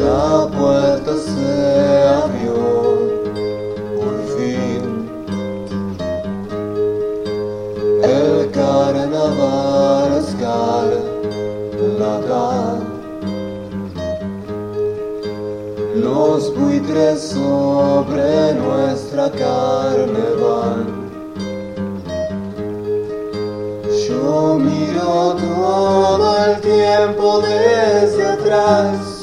la puerta se abrió por fin. El carnaval escarlata. Los buitres sobre nuestra carne van. Yo miro todo el tiempo desde atrás.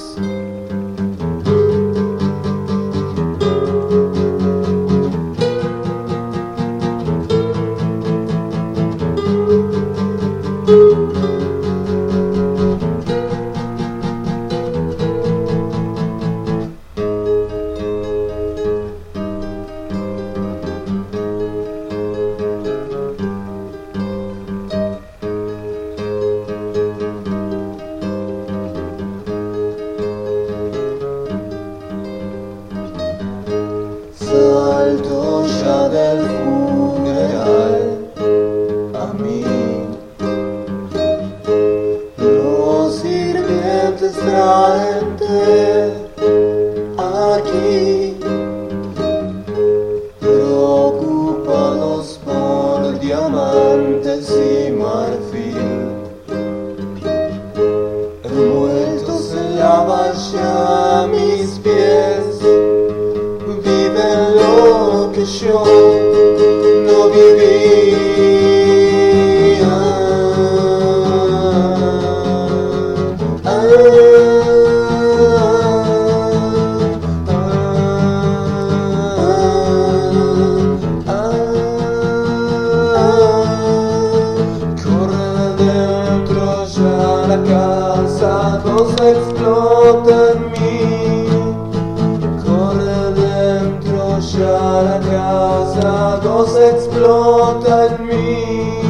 Aquí, preocupados por diamantes y marfil, envueltos en la valla mis pies viven lo que yo casa, dos explota en mí. Corre dentro ya la casa, dos explota en mí.